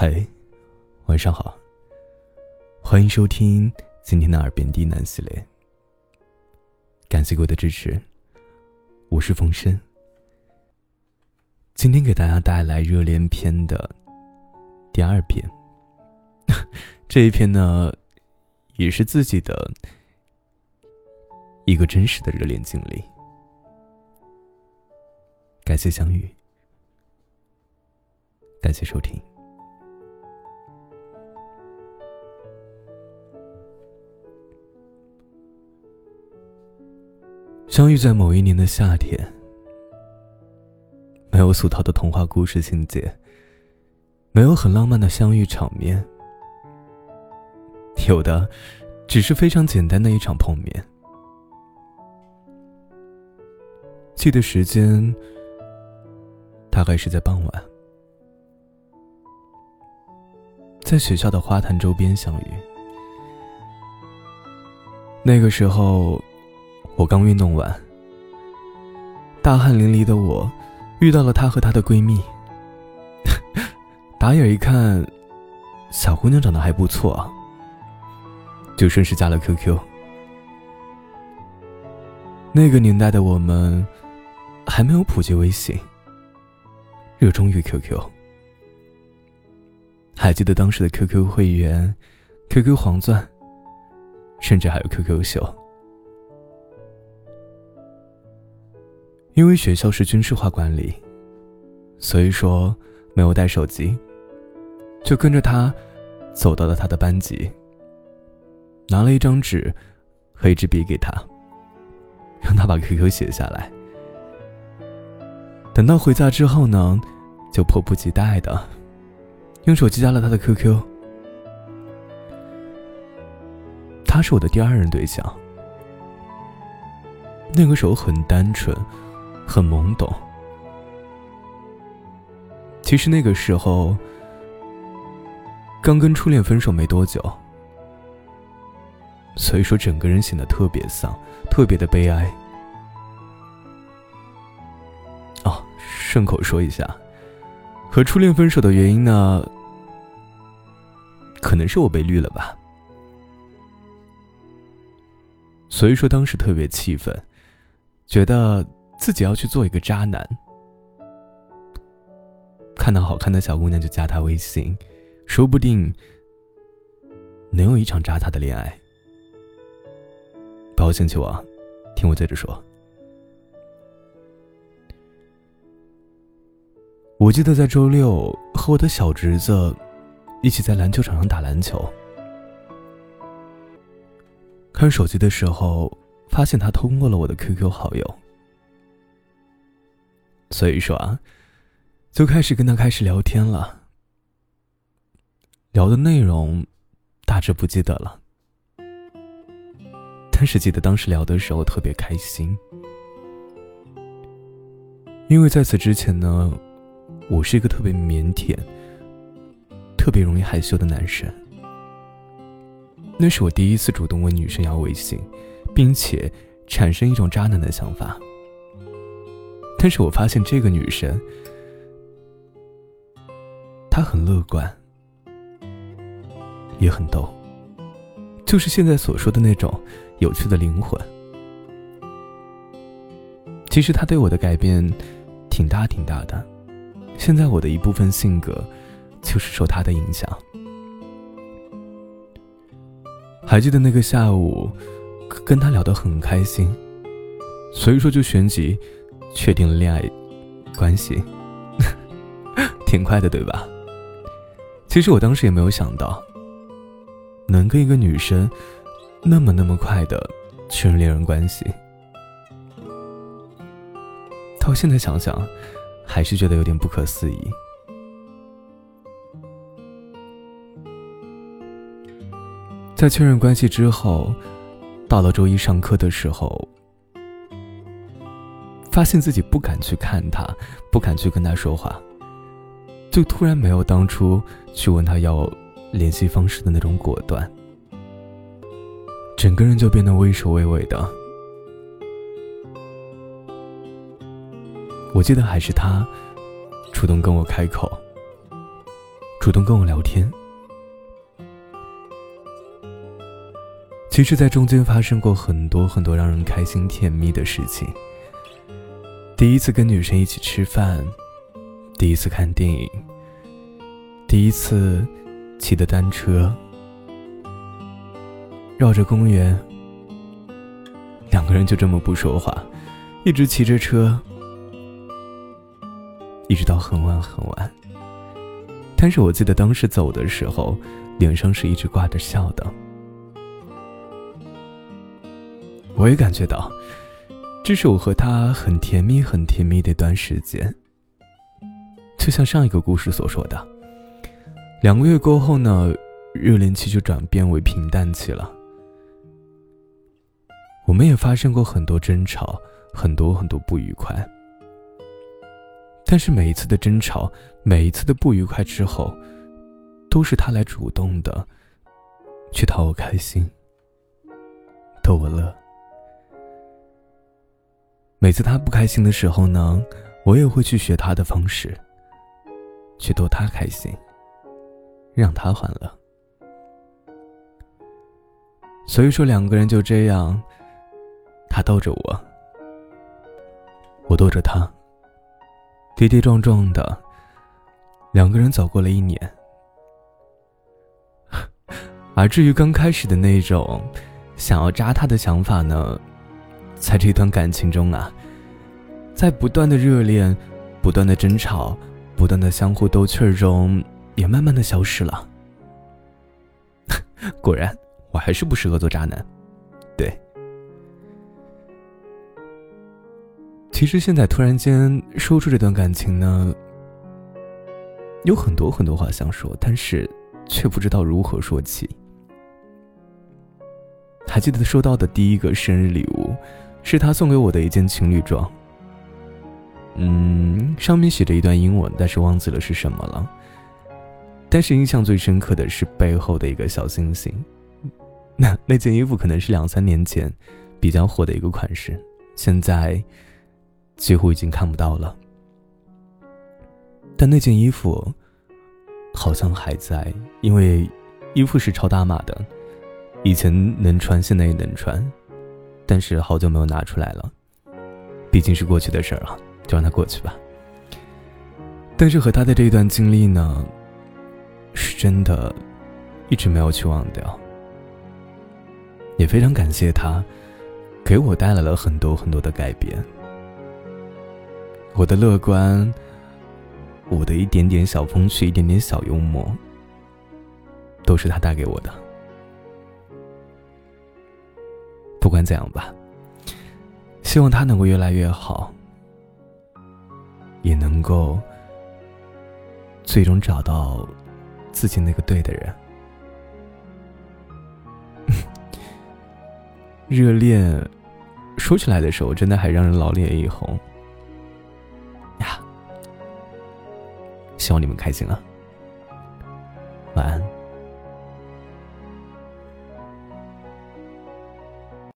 嗨，晚上好。欢迎收听今天的耳边低喃系列。感谢各位的支持，我是风声。今天给大家带来热恋篇的第二篇。这一篇呢，也是自己的一个真实的热恋经历。感谢相遇，感谢收听。相遇在某一年的夏天，没有俗套的童话故事情节，没有很浪漫的相遇场面，有的只是非常简单的一场碰面。记得时间大概是在傍晚，在学校的花坛周边相遇。那个时候。我刚运动完，大汗淋漓的我，遇到了她和她的闺蜜。打眼一看，小姑娘长得还不错，就顺势加了 QQ。那个年代的我们，还没有普及微信，热衷于 QQ。还记得当时的 QQ 会员、QQ 黄钻，甚至还有 QQ 秀。因为学校是军事化管理，所以说没有带手机，就跟着他走到了他的班级，拿了一张纸和一支笔给他，让他把 QQ 写下来。等到回家之后呢，就迫不及待的用手机加了他的 QQ。他是我的第二任对象，那个时候很单纯。很懵懂。其实那个时候，刚跟初恋分手没多久，所以说整个人显得特别丧，特别的悲哀。哦，顺口说一下，和初恋分手的原因呢，可能是我被绿了吧。所以说当时特别气愤，觉得。自己要去做一个渣男，看到好看的小姑娘就加她微信，说不定能有一场渣她的恋爱。不要嫌弃我，听我接着说。我记得在周六和我的小侄子一起在篮球场上打篮球，看手机的时候发现他通过了我的 QQ 好友。所以说啊，就开始跟他开始聊天了。聊的内容大致不记得了，但是记得当时聊的时候特别开心，因为在此之前呢，我是一个特别腼腆、特别容易害羞的男生。那是我第一次主动问女生要微信，并且产生一种渣男的想法。但是我发现这个女生，她很乐观，也很逗，就是现在所说的那种有趣的灵魂。其实她对我的改变挺大挺大的，现在我的一部分性格就是受她的影响。还记得那个下午，跟她聊得很开心，所以说就旋即。确定了恋爱关系，挺快的，对吧？其实我当时也没有想到，能跟一个女生那么那么快的确认恋人关系。到现在想想，还是觉得有点不可思议。在确认关系之后，到了周一上课的时候。发现自己不敢去看他，不敢去跟他说话，就突然没有当初去问他要联系方式的那种果断，整个人就变得畏首畏尾的。我记得还是他主动跟我开口，主动跟我聊天。其实，在中间发生过很多很多让人开心甜蜜的事情。第一次跟女生一起吃饭，第一次看电影，第一次骑的单车，绕着公园，两个人就这么不说话，一直骑着车，一直到很晚很晚。但是我记得当时走的时候，脸上是一直挂着笑的。我也感觉到，这是我和他很甜蜜、很甜蜜的一段时间。就像上一个故事所说的，两个月过后呢，热恋期就转变为平淡期了。我们也发生过很多争吵，很多很多不愉快。但是每一次的争吵，每一次的不愉快之后，都是他来主动的，去讨我开心，逗我乐。每次他不开心的时候呢，我也会去学他的方式，去逗他开心，让他欢乐。所以说，两个人就这样，他逗着我，我逗着他，跌跌撞撞的，两个人走过了一年。而至于刚开始的那种想要扎他的想法呢？在这段感情中啊，在不断的热恋、不断的争吵、不断的相互斗气儿中，也慢慢的消失了。果然，我还是不适合做渣男。对，其实现在突然间说出这段感情呢，有很多很多话想说，但是却不知道如何说起。还记得收到的第一个生日礼物。是他送给我的一件情侣装。嗯，上面写着一段英文，但是忘记了是什么了。但是印象最深刻的是背后的一个小星星。那那件衣服可能是两三年前比较火的一个款式，现在几乎已经看不到了。但那件衣服好像还在，因为衣服是超大码的，以前能穿，现在也能穿。但是好久没有拿出来了，毕竟是过去的事儿了，就让它过去吧。但是和他的这段经历呢，是真的，一直没有去忘掉。也非常感谢他，给我带来了很多很多的改变。我的乐观，我的一点点小风趣，一点点小幽默，都是他带给我的。管怎样吧，希望他能够越来越好，也能够最终找到自己那个对的人。热恋说起来的时候，真的还让人老脸一红呀！希望你们开心啊！晚安